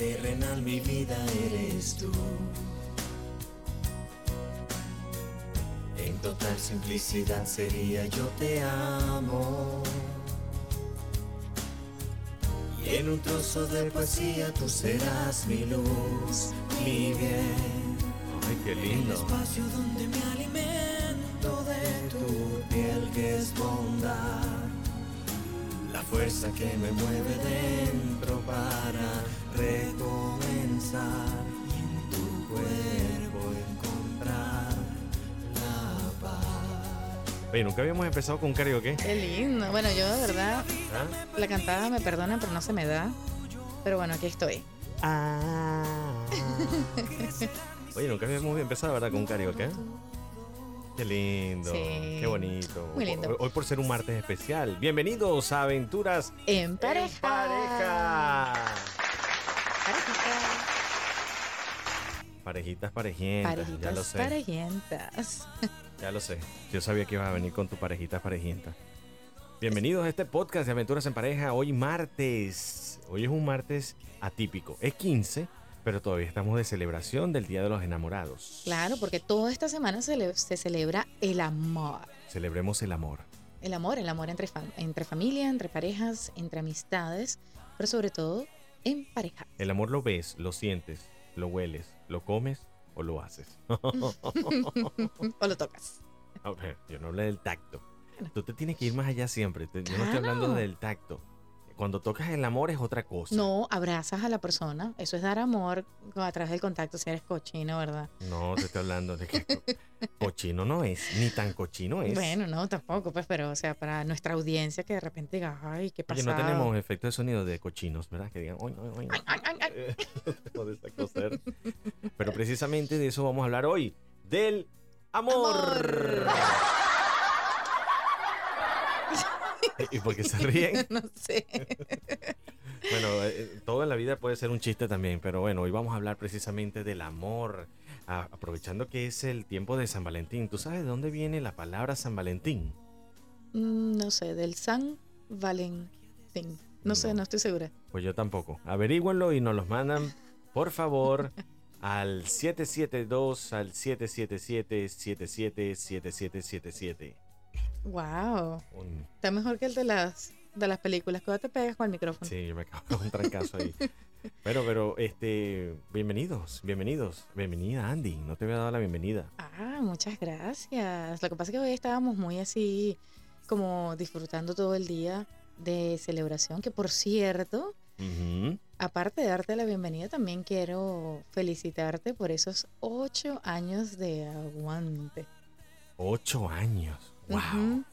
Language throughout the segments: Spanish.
terrenal mi vida eres tú. En total simplicidad sería yo te amo. Y en un trozo de poesía tú serás mi luz, mi bien. Ay, qué El lindo. espacio donde me alimento de tu piel que es bondad. Fuerza que me mueve dentro para recomenzar. Y en tu cuerpo encontrar la paz. Oye, nunca habíamos empezado con un karaoke. Qué lindo. Bueno, yo de verdad, ¿Ah? la cantada me perdona, pero no se me da. Pero bueno, aquí estoy. Ah. Oye, nunca habíamos empezado, ¿verdad? Con un karaoke. Qué lindo, Sí. qué bonito. Muy lindo. Hoy, hoy por ser un martes especial. Bienvenidos a Aventuras En pareja. en pareja. Parejita. Parejitas, parejientas. Parejitas, ya lo sé. parejientas. Ya lo sé. Yo sabía que ibas a venir con tu parejita parejienta. Bienvenidos a este podcast de Aventuras en Pareja. Hoy martes. Hoy es un martes atípico. Es 15, pero todavía estamos de celebración del Día de los Enamorados. Claro, porque toda esta semana se, le- se celebra el amor. Celebremos el amor. El amor, el amor entre, fam- entre familia, entre parejas, entre amistades, pero sobre todo en pareja. El amor lo ves, lo sientes, lo hueles, lo comes o lo haces. o lo tocas. Yo no hablé del tacto. Tú te tienes que ir más allá siempre. Yo no estoy hablando del tacto. Cuando tocas el amor es otra cosa. No, abrazas a la persona. Eso es dar amor a través del contacto si eres cochino, ¿verdad? No, te estoy hablando de que co- cochino no es, ni tan cochino es. Bueno, no, tampoco, pues, pero, o sea, para nuestra audiencia que de repente diga, ay, qué Oye, pasa. no tenemos efecto de sonido de cochinos, ¿verdad? Que digan, oy, oy, oy. O de esta cosa. Pero precisamente de eso vamos a hablar hoy. Del amor. ¿Y por qué se ríen? no sé. Bueno, eh, todo en la vida puede ser un chiste también, pero bueno, hoy vamos a hablar precisamente del amor. Aprovechando que es el tiempo de San Valentín. ¿Tú sabes de dónde viene la palabra San Valentín? Mm, No sé, del San Valentín. No, sé, No. estoy segura. Pues yo tampoco. Averígüenlo y nos los mandan, por favor, al 772 al 777 777777. Wow. Un- Está mejor que el de las, de las películas. Cuando te pegas con el micrófono. Sí, yo me acabo de un trancazo ahí. Pero, pero, este, bienvenidos, bienvenidos. Bienvenida, Andy. No te había dado la bienvenida. Ah, muchas gracias. Lo que pasa es que hoy estábamos muy así, como disfrutando todo el día de celebración, que por cierto, aparte de darte la bienvenida, también quiero felicitarte por esos ocho años de aguante. Ocho años. Wow.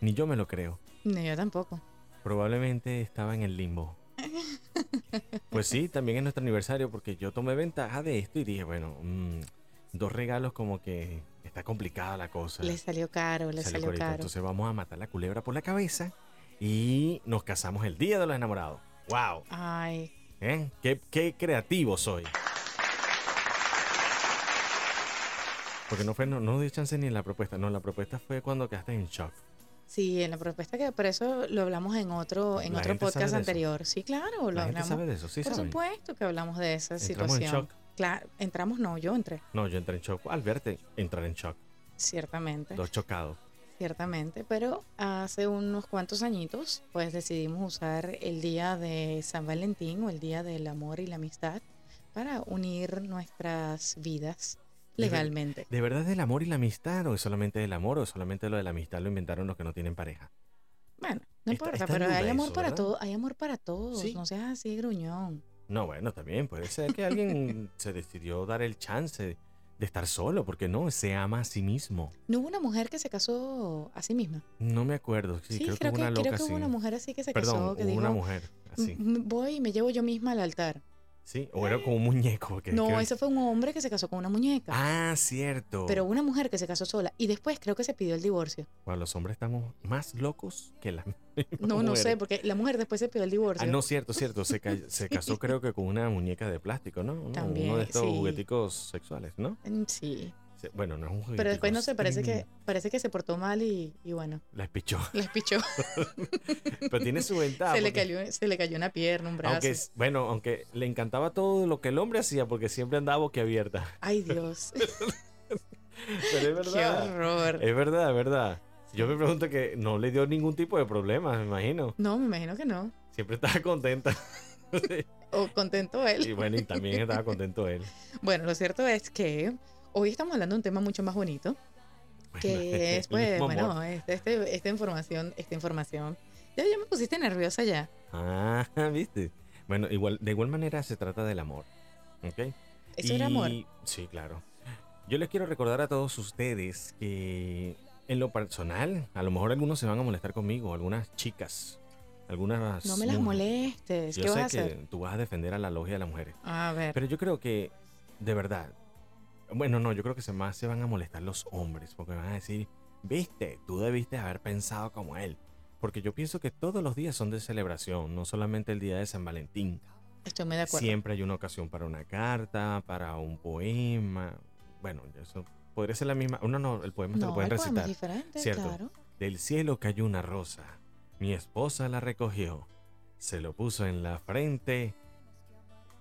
Ni yo me lo creo. No, yo tampoco. Probablemente estaba en el limbo. Pues sí, también es nuestro aniversario porque yo tomé ventaja de esto y dije, bueno, mm, dos regalos como que está complicada la cosa. Le salió caro, le Salió caro. Entonces vamos a matar la culebra por la cabeza y nos casamos el día de los enamorados. ¡Wow! Ay, ¿Eh? ¿Qué, qué creativo soy. Porque no fue, no, no di chance ni en la propuesta. No, la propuesta fue cuando quedaste en shock. sí, en la propuesta que por eso lo hablamos en otro, en La otro gente podcast anterior. Sí, claro, lo La gente hablamos. sabe de eso, sí por saben. supuesto que hablamos de esa Entramos en situación. shock. Claro, entramos, no, yo entré, No, yo entré en shock. Al verte, entrar en shock. ciertamente. Dos chocados. Ciertamente, pero hace unos cuantos añitos, pues decidimos usar el día de San Valentín o el día del amor y la amistad para unir nuestras vidas legalmente. ¿De verdad del amor y la amistad? ¿O es solamente del amor? ¿O solamente lo de la amistad lo inventaron los que no tienen pareja? Bueno, no Está- importa, está pero hay amor eso, para todo, hay amor para todos, Sí. no seas así gruñón. No, bueno, también puede ser que alguien se decidió dar el chance de estar solo, porque no, se ama a sí mismo. ¿No hubo una mujer que se casó a sí misma? No me acuerdo, sí, creo, que hubo una loca creo que hubo una mujer así que se Perdón, casó, que hubo dijo, una mujer así. "M- voy y me llevo yo misma al altar. Sí, o era como un muñeco. no, creo- ese fue un hombre que se casó con una muñeca. Ah, cierto. Pero una mujer que se casó sola y después creo que se pidió el divorcio. Bueno, los hombres estamos más locos que las No, no sé, mujeres. porque la mujer después se pidió el divorcio. Ah, no, cierto, cierto. Se, ca- se casó creo que con una muñeca de plástico, ¿no? Uno- También, Uno de estos sí. jugueticos sexuales, ¿no? Mm, Sí. Se- Bueno, no es un juguete. Pero después no sé, parece que, parece que se portó mal y, y bueno, La espichó. la espichó. Pero tiene su ventaja. se, le cayó, se le cayó una pierna, un brazo. Aunque, bueno, aunque le encantaba todo lo que el hombre hacía porque siempre andaba boquiabierta. Ay, Dios. Pero es Qué horror. Es verdad, es verdad. Yo me pregunto que no le dio ningún tipo de problema, me imagino. No, me imagino que no. Siempre estaba contenta. O contento él. y bueno, y también estaba contento él. Bueno, lo cierto es que hoy estamos hablando de un tema mucho más bonito, Bueno, que es, el pues, bueno, este, este- esta información, esta información. Ya, ya me pusiste nerviosa ya. Ah, viste. Bueno, igual, de igual manera se trata del amor. ¿Ok? Eso era amor. Y- Sí, claro. Yo les quiero recordar a todos ustedes que en lo personal, a lo mejor algunos se van a molestar conmigo, algunas chicas, algunas... No me las molestes. Yo ¿Qué sé vas a que hacer? tú vas a defender a la logia de las mujeres. A ver. Pero yo creo que, de verdad, bueno, no, yo creo que se más se van a molestar los hombres, porque van a decir, viste, tú debiste haber pensado como él. Porque yo pienso que todos los días son de celebración, no solamente el día de San Valentín. Estoy muy de acuerdo. Siempre hay una ocasión para una carta, para un poema. Bueno, eso podría ser la misma. Uno no, el poema te no, lo pueden poemas recitar. diferentes, Cierto. claro. Del cielo cayó una rosa. Mi esposa la recogió. Se lo puso en la frente.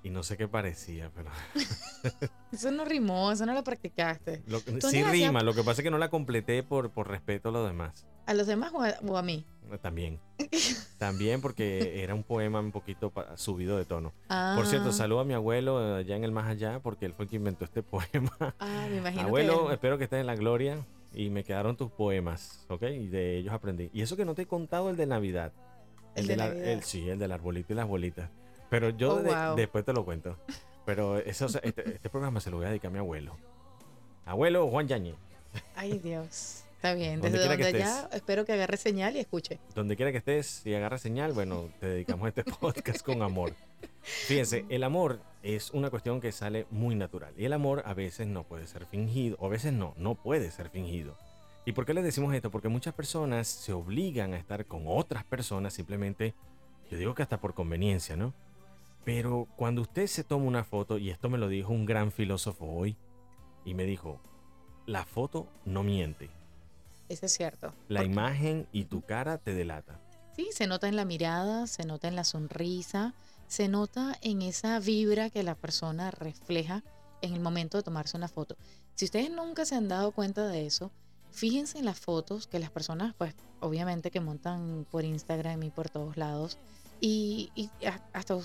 Y no sé qué parecía, pero. Eso no rimó, eso no lo practicaste. Lo- sí no hacías- rima, lo que pasa es que no la completé por, por respeto a los demás. ¿A los demás o a, o a mí? Eh, También. También porque era un poema un poquito subido de tono. Ah, Por cierto, saludo a mi abuelo allá en el más allá porque él fue el que inventó este poema. Ah, me imagino Abuelo, que... espero que estés en la gloria y me quedaron tus poemas, ¿ok? Y de ellos aprendí. Y eso que no te he contado el de Navidad. El de la- Navidad. el- sí, el del arbolito y las bolitas. Pero yo Oh, de- wow. después te lo cuento. Pero eso, este, este programa se lo voy a dedicar a mi abuelo. Abuelo Juan Yañez. Ay, Dios. Está bien. Donde Desde donde que allá espero que agarre señal y escuche. Donde quiera que estés y agarra señal, bueno, te dedicamos este podcast con amor. Fíjense, el amor es una cuestión que sale muy natural. Y el amor a veces no puede ser fingido, o a veces no, no puede ser fingido. ¿Y por qué les decimos esto? Porque muchas personas se obligan a estar con otras personas simplemente, yo digo que hasta por conveniencia, ¿no? Pero cuando usted se toma una foto, y esto me lo dijo un gran filósofo hoy, y me dijo, la foto no miente, Eso es cierto. la imagen y tu cara te delata. Sí, se nota en la mirada, se nota en la sonrisa, se nota en esa vibra que la persona refleja en el momento de tomarse una foto. Si ustedes nunca se han dado cuenta de eso, fíjense en las fotos que las personas, pues obviamente que montan por Instagram y por todos lados, y, y hasta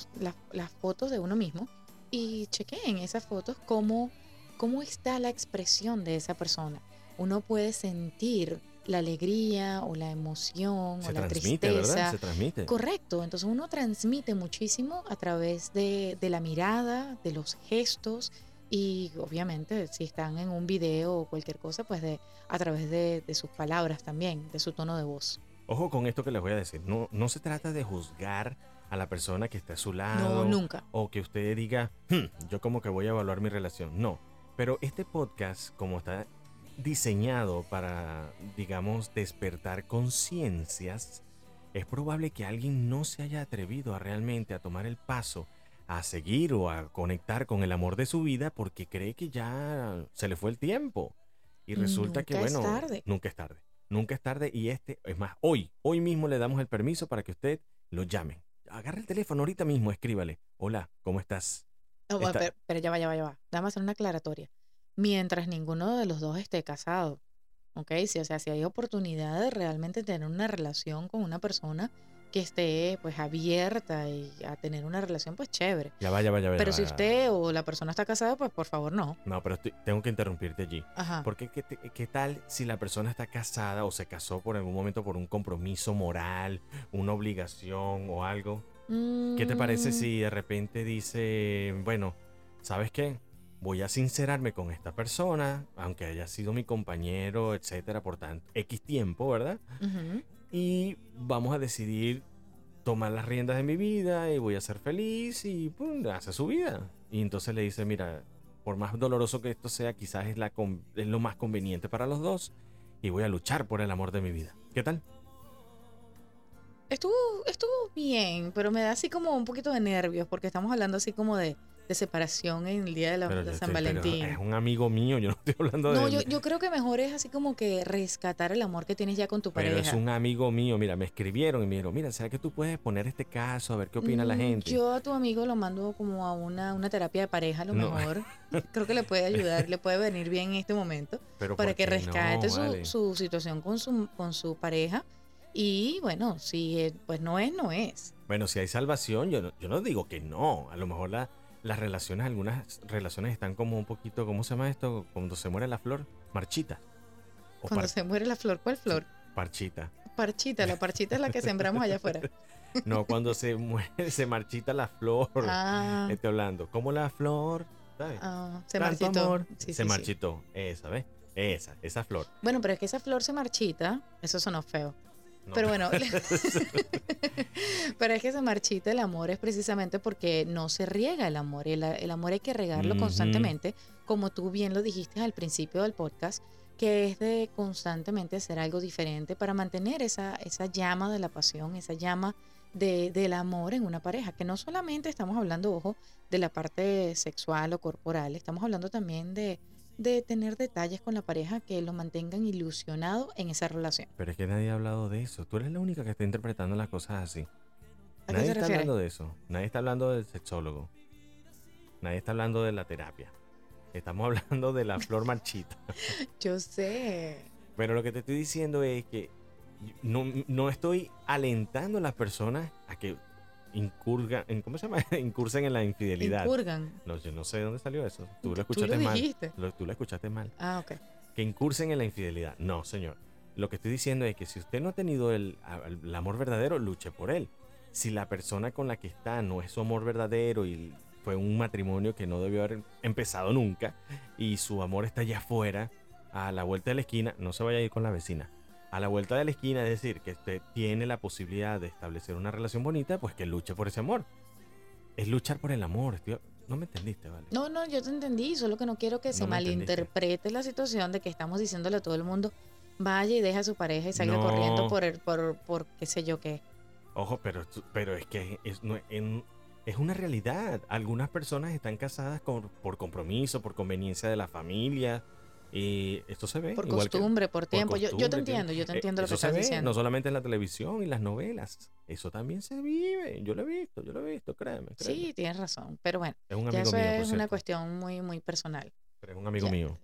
las fotos de uno mismo, y chequen esas fotos cómo, cómo está la expresión de esa persona. Uno puede sentir la alegría o la emoción Se o la transmite, tristeza. ¿verdad? Se transmite. Correcto, entonces uno transmite muchísimo a través de, de la mirada, de los gestos y obviamente si están en un video o cualquier cosa, pues de, a través de, de sus palabras también, de su tono de voz. Ojo con esto que les voy a decir. No, no se trata de juzgar a la persona que está a su No, lado. nunca. O que usted diga, "Hmm, yo como que voy a evaluar mi relación. No. Pero este podcast, como está diseñado para, digamos, despertar conciencias, es probable que alguien no se haya atrevido a realmente a tomar el paso a seguir o a conectar con el amor de su vida porque cree que ya se le fue el tiempo. Y resulta que, Nunca es bueno, tarde. nunca es tarde. Nunca es tarde y este, es más, hoy, hoy mismo le damos el permiso para que usted lo llame. Agarre el teléfono ahorita mismo, escríbale. Hola, ¿cómo estás? Está- pero, pero ya va, ya va, ya va. Dame hacer una aclaratoria. Mientras ninguno de los dos esté casado, ¿ok? Si, o sea, si hay oportunidad de realmente tener una relación con una persona que esté pues abierta y a tener una relación pues chévere. Ya va, ya va, ya va. ya Pero si ya usted o la persona está casada, pues por favor no. No, pero estoy- tengo que interrumpirte allí. Ajá. Porque ¿qué, qué tal si la persona está casada o se casó por algún momento por un compromiso moral, una obligación o algo? ¿Qué te parece Mm, si de repente dice, bueno, ¿sabes qué? Voy a sincerarme con esta persona, aunque haya sido mi compañero, etcétera, por tanto, X tiempo, ¿verdad? ujú. Y vamos a decidir tomar las riendas de mi vida y voy a ser feliz y pum, hace su vida. Y entonces le dice, mira, por más doloroso que esto sea, quizás es, la es lo más conveniente para los dos y voy a luchar por el amor de mi vida. ¿Qué tal? Estuvo, estuvo bien, pero me da así como un poquito de nervios porque estamos hablando así como de de separación en el día de, la- Pero de yo San estoy- pero Valentín. Es un amigo mío, yo no estoy hablando No, de yo, él. yo creo que mejor es así como que rescatar el amor que tienes ya con tu Pero pareja. es un amigo mío, mira, me escribieron y me dijeron, mira, ¿será que tú puedes poner este caso a ver qué opina la Mm, gente? Yo a tu amigo lo mando como a una, una terapia de pareja a lo No. mejor. Creo que le puede ayudar, le puede venir bien en este momento Pero para ¿por que no? rescate su, Vale. su situación con su, con su pareja. Y bueno, si pues no es, no es. Bueno, si hay salvación, yo no, yo no digo que no. A lo mejor la- las relaciones, algunas relaciones están como un poquito, ¿cómo se llama esto? Cuando se muere la flor, marchita. O Cuando par- se muere la flor, ¿cuál flor? parchita. Parchita, la parchita es la que sembramos allá afuera. No, cuando se muere, se marchita la flor. Ah, Estoy hablando. Como la flor, ¿sabes? ah, se Tanto marchitó. amor, Sí, se sí, sí. marchitó. Esa, ¿ves? Esa, esa flor. Bueno, pero es que esa flor se marchita, eso sonó feo. No. Pero bueno, pero es que se marchita el amor es precisamente porque no se riega el amor. El, el amor hay que regarlo constantemente, como tú bien lo dijiste al principio del podcast, que es de constantemente hacer algo diferente para mantener esa, esa llama de la pasión, esa llama de, del amor en una pareja, que no solamente estamos hablando, ojo, de la parte sexual o corporal, estamos hablando también de, de tener detalles con la pareja que lo mantengan ilusionado en esa relación. Pero es que nadie ha hablado de eso. Tú eres la única que está interpretando las cosas así. ¿A qué Nadie está hablando de eso. Nadie está hablando del sexólogo. Nadie está hablando de la terapia. Estamos hablando de la flor marchita. Yo sé. Pero lo que te estoy diciendo es que no, no estoy alentando a las personas a que incurgan, ¿cómo se llama? incursen en la infidelidad. Incurgan. No, yo no sé de dónde salió eso. Tú lo Tú escuchaste lo mal. dijiste. Lo- tú lo escuchaste mal. Ah, ok. Que incursen en la infidelidad. No, señor. Lo que estoy diciendo es que si usted no ha tenido el, el amor verdadero, luche por él. Si la persona con la que está no es su amor verdadero y fue un matrimonio que no debió haber empezado nunca y su amor está allá afuera, a la vuelta de la esquina, no se vaya a ir con la vecina. A la vuelta de la esquina, es decir, que usted tiene la posibilidad de establecer una relación bonita, pues que luche por ese amor. Es luchar por el amor. No me entendiste, ¿vale? No, no, yo te entendí. Solo que no quiero que se entendiste. malinterprete la situación de que estamos diciéndole a todo el mundo vaya y deja a su pareja y salga corriendo por, el, por, por qué sé yo qué. Ojo, pero, pero es que es, no- en- es una realidad. Algunas personas están casadas con- por compromiso, por conveniencia de la familia. Y esto se ve. Por igual que- costumbre, por por tiempo. Yo, yo te entiendo, yo te Eh, entiendo lo que estás diciendo. No solamente en la televisión y las novelas. Eso también se vive. Yo lo he visto, yo lo he visto, créeme. créeme. Sí, tienes razón. Pero bueno, es un ya eso mío, es una cuestión muy, muy personal. Pero es un amigo Ya. mío.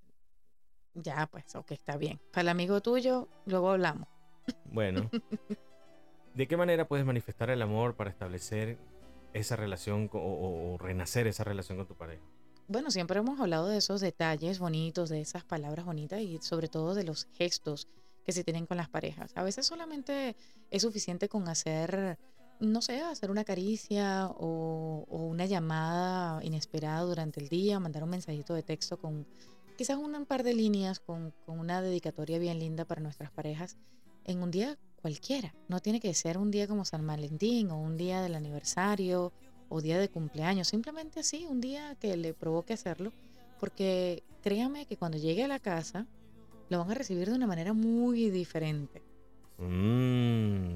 Ya, pues, ok, está bien. Para el amigo tuyo, luego hablamos. Bueno. ¿De qué manera puedes manifestar el amor para establecer esa relación co- o, o- o renacer esa relación con tu pareja? Bueno, siempre hemos hablado de esos detalles bonitos, de esas palabras bonitas y sobre todo de los gestos que se tienen con las parejas. A veces solamente es suficiente con hacer, no sé, hacer una caricia o, una llamada inesperada durante el día, mandar un mensajito de texto con quizás un par de líneas con una dedicatoria bien linda para nuestras parejas en un día cualquiera. No tiene que ser un día como San Valentín o un día del aniversario o día de cumpleaños, simplemente así, un día que le provoque hacerlo, porque créame que cuando llegue a la casa lo van a recibir de una manera muy diferente. Mm.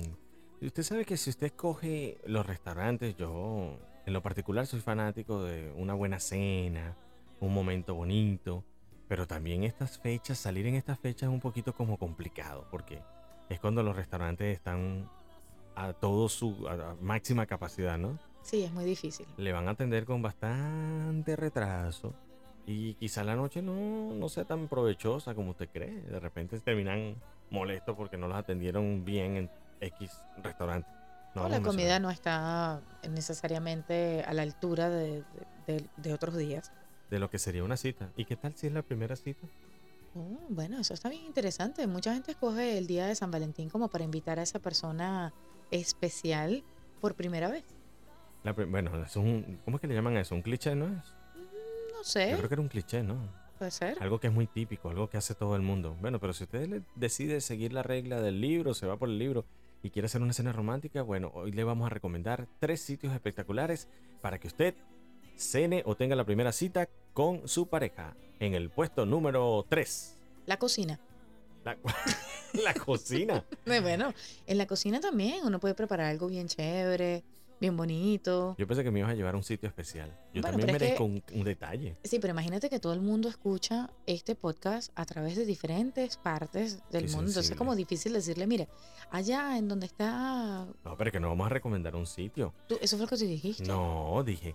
Usted sabe que si usted escoge los restaurantes, yo en lo particular soy fanático de una buena cena, un momento bonito, pero también estas fechas, salir en estas fechas es un poquito como complicado, porque es cuando los restaurantes están a todo su a máxima capacidad, ¿no? Sí, es muy difícil. Le van a atender con bastante retraso y quizá la noche no, no sea tan provechosa como usted cree. De repente terminan molestos porque no los atendieron bien en X restaurante. No la comida no está necesariamente a la altura de, de- de- de otros días. De lo que sería una cita. ¿Y qué tal si es la primera cita? Oh, bueno, eso está bien interesante. Mucha gente escoge el día de San Valentín como para invitar a esa persona especial por primera vez. La bueno, es un, ¿cómo es que le llaman eso? ¿Un cliché, no es? No Yo sé, creo que era un cliché, ¿no? puede ser. Algo que es muy típico, algo que hace todo el mundo. Bueno, pero si usted le- decide seguir la regla del libro, se va por el libro y quiere hacer una cena romántica, bueno, hoy le vamos a recomendar tres sitios espectaculares para que usted cene o tenga la primera cita con su pareja. En el puesto número 3, La cocina. la, la cocina. Bueno, en la cocina también uno puede preparar algo bien chévere, bien bonito. Yo pensé que me ibas a llevar a un sitio especial. Yo Bueno, también pero es merezco que- un, un detalle. Sí, pero imagínate que todo el mundo escucha este podcast a través de diferentes partes del Qué mundo. Entonces es como difícil decirle, mire, allá en donde está... No, pero que no vamos a recomendar un sitio. tú- eso fue lo que tú dijiste. No, dije.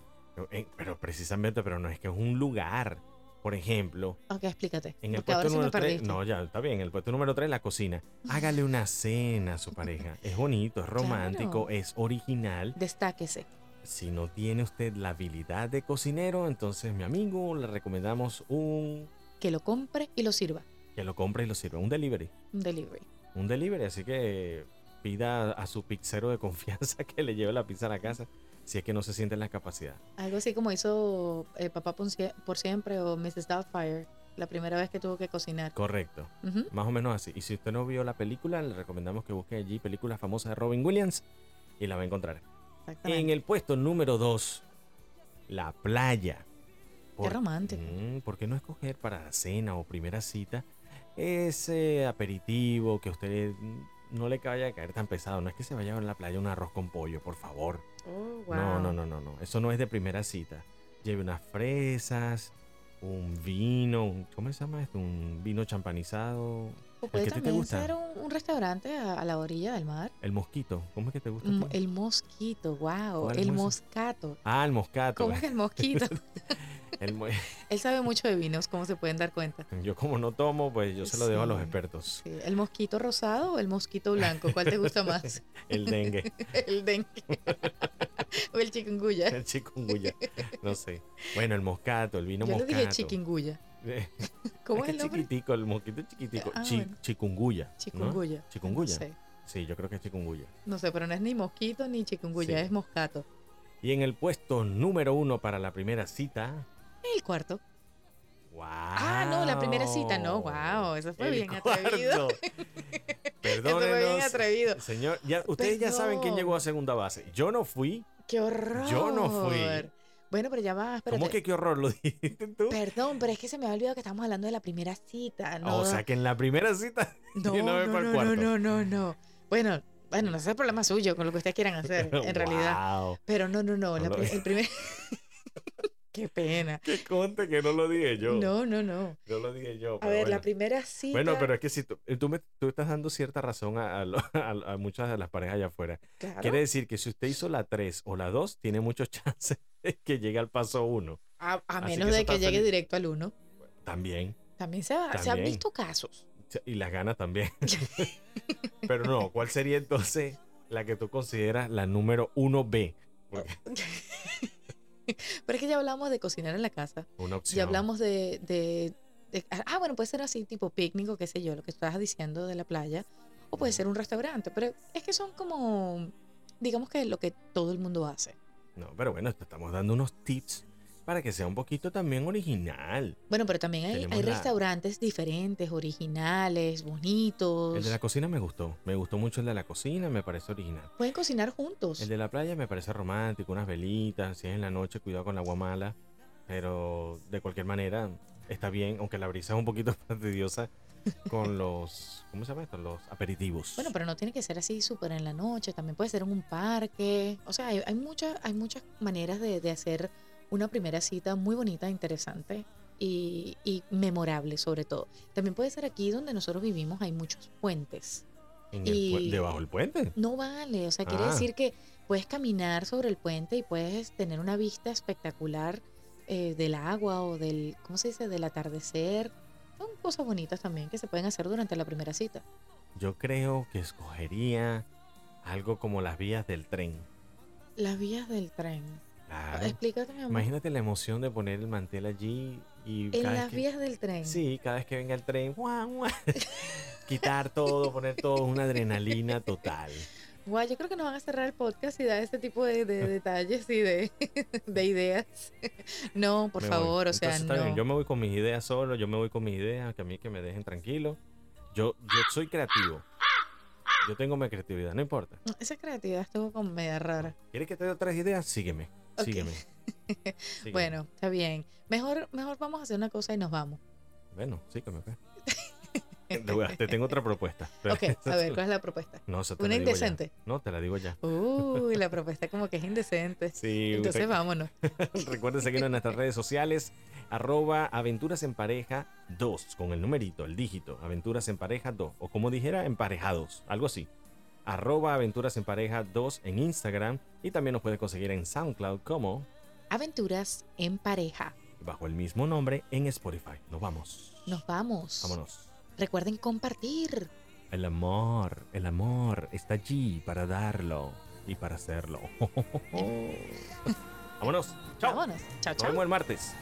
eh, Pero precisamente, pero no es que es un lugar. Por ejemplo, Ok, explícate. en el puesto número 3. perdiste. No, ya, está bien. El puesto número 3, la cocina. Hágale una cena a su pareja. Es bonito, es romántico, Claro. es original. Destáquese. Si no tiene usted la habilidad de cocinero, entonces, mi amigo, le recomendamos un. Que lo compre y lo sirva. Que lo compre y lo sirva. Un delivery. Un delivery. Un delivery. Así que pida a su pizzero de confianza que le lleve la pizza a la casa. Si es que no se siente en la capacidad. Algo así como hizo eh, Papá por, Sie- por Siempre o Mrs. Doubtfire la primera vez que tuvo que cocinar. Correcto. Más o menos así. Y si usted no vio la película, le recomendamos que busque allí película famosa de Robin Williams y la va a encontrar. Exactamente. En el puesto número 2, la playa. Qué romántico. Mm, ¿Por qué no escoger para cena o primera cita ese aperitivo que a usted mm, no le vaya a caer tan pesado? No es que se vaya a la playa un arroz con pollo, por favor. Oh, No, wow. no, no, no, no. Eso no es de primera cita. Lleve unas fresas, un vino, un- ¿cómo se llama esto? Un vino champanizado. O ¿El puede te gusta? ser un, un restaurante a, a la orilla del mar. El mosquito. ¿Cómo es que te gusta? Mm? El mosquito, wow. ¿Cuál El es moscato. Ah, el moscato. ¿Cómo que el mosquito? El Él sabe mucho de vinos, como se pueden dar cuenta. Yo como no tomo, pues yo se lo dejo a los Sí. expertos. Sí, ¿El mosquito rosado o el mosquito blanco? ¿Cuál te gusta más? El dengue, el dengue. o el chikungunya. el chikungunya. No sé. Bueno, el moscato, el vino Yo le moscato. dije chikungunya. ¿Cómo es es que el nombre? chiquitico, el mosquito es chiquitico. Ah, Chi- bueno. Chikungunya. ¿no? Chikungunya. Chikungunya. No sé, Sí, yo creo que es chikungunya. no sé, pero no es ni mosquito ni chikungunya, Sí. es moscato. Y en el puesto número uno para la primera cita. El cuarto. ¡Wow! Ah, no, la primera cita, no, wow, eso fue bien atrevido. cuarto. Eso fue bien Perdónenos. atrevido. Señor, ya, ustedes ya saben quién llegó a segunda base. Yo no fui. ¡Qué horror! Yo no fui. Bueno, pero ya va, espérate. ¿Cómo que qué horror lo dijiste tú? Perdón, pero es que se me había olvidado que estamos hablando de la primera cita. No, O sea que en la primera cita. no, no, no, cuarto. no, no, no, no. Bueno, bueno, no sé el problema suyo con lo que ustedes quieran hacer, en realidad. Wow. Pero no, no, no. La el primer. Qué pena. Que conte que no lo dije yo. No, No, no, no. lo dije yo. A ver, la bueno. primera cita. Bueno, pero es que si tú, tú, me- tú estás dando cierta razón a, a a- a muchas de las parejas allá afuera. Claro, Quiere decir que si usted hizo la 3 o la 2, tiene muchos chances de que llegue al paso 1. a, menos que de que llegue feliz. directo al uno. También. También se, ha- se han También. visto casos. Y las ganas también. pero no, ¿cuál sería entonces la que tú consideras la número 1B? Porque Pero es que ya hablamos de cocinar en la casa. una opción. Ya hablamos de, de- de- Ah, bueno, puede ser así, tipo picnic o qué sé yo, lo que estabas diciendo de la playa. O puede ser un restaurante. Pero es que son como. Digamos que lo que todo el mundo hace. No, pero bueno, te estamos dando unos tips para que sea un poquito también original. Bueno, pero también hay, la- restaurantes diferentes, originales, bonitos. El de la cocina me gustó. Me gustó mucho el de la cocina, me parece original. Pueden cocinar juntos. El de la playa me parece romántico, unas velitas, si es en la noche, cuidado con la agua mala. Pero de cualquier manera, está bien, aunque la brisa es un poquito fastidiosa con los, ¿cómo se llama esto? Los aperitivos. Bueno, pero no tiene que ser así súper en la noche, también puede ser en un parque. O sea, hay, hay, muchas, hay muchas maneras de, de hacer una primera cita muy bonita, interesante y, y memorable sobre todo. También puede ser aquí donde nosotros vivimos, hay muchos puentes. En el y- debajo del puente. No vale, o sea, quiere Ah. decir que puedes caminar sobre el puente y puedes tener una vista espectacular eh, del agua o del, ¿cómo se dice?, del atardecer. Son cosas bonitas también que se pueden hacer durante la primera cita. Yo creo que escogería algo como las vías del tren. Las vías del tren. Claro. Explícate, mi amor. Imagínate la emoción de poner el mantel allí y En las que- vías del tren. Sí, cada vez que venga el tren, guau, guau, quitar todo, poner todo, una adrenalina total. Guau, yo creo que nos van a cerrar el podcast y dar este tipo de, de detalles y de, de ideas. no, por Me voy. favor, o sea, Entonces, está no. bien, Yo me voy con mis ideas solo, yo me voy con mis ideas, que a mí que me dejen tranquilo. Yo, yo soy creativo. Yo tengo mi creatividad, no importa. Esa creatividad estuvo como media rara. ¿Quieres que te dé otras ideas? Sígueme, Sígueme. Sígueme. Bueno, está bien. Mejor, mejor vamos a hacer una cosa y nos vamos. Bueno, sígueme. pues. Te, tengo otra propuesta. Ok, a ver, ¿cuál es la propuesta? No, eso te Una la digo ya. indecente. No, te la digo ya. Uy, la propuesta como que es indecente. Sí, Entonces usted- vámonos. Recuerden seguirnos en nuestras redes sociales, arroba aventuras en pareja 2, con el numerito, el dígito, aventuras en pareja 2, o como dijera, emparejados, algo así. Arroba aventuras en pareja 2 en Instagram y también nos puede conseguir en SoundCloud como Aventuras en pareja. bajo el mismo nombre en Spotify. Nos vamos. Nos vamos. Vámonos. Recuerden compartir. El amor, el amor está allí para darlo y para hacerlo. Vámonos. Chao. Vámonos. Chao, Nos chao. vemos el martes.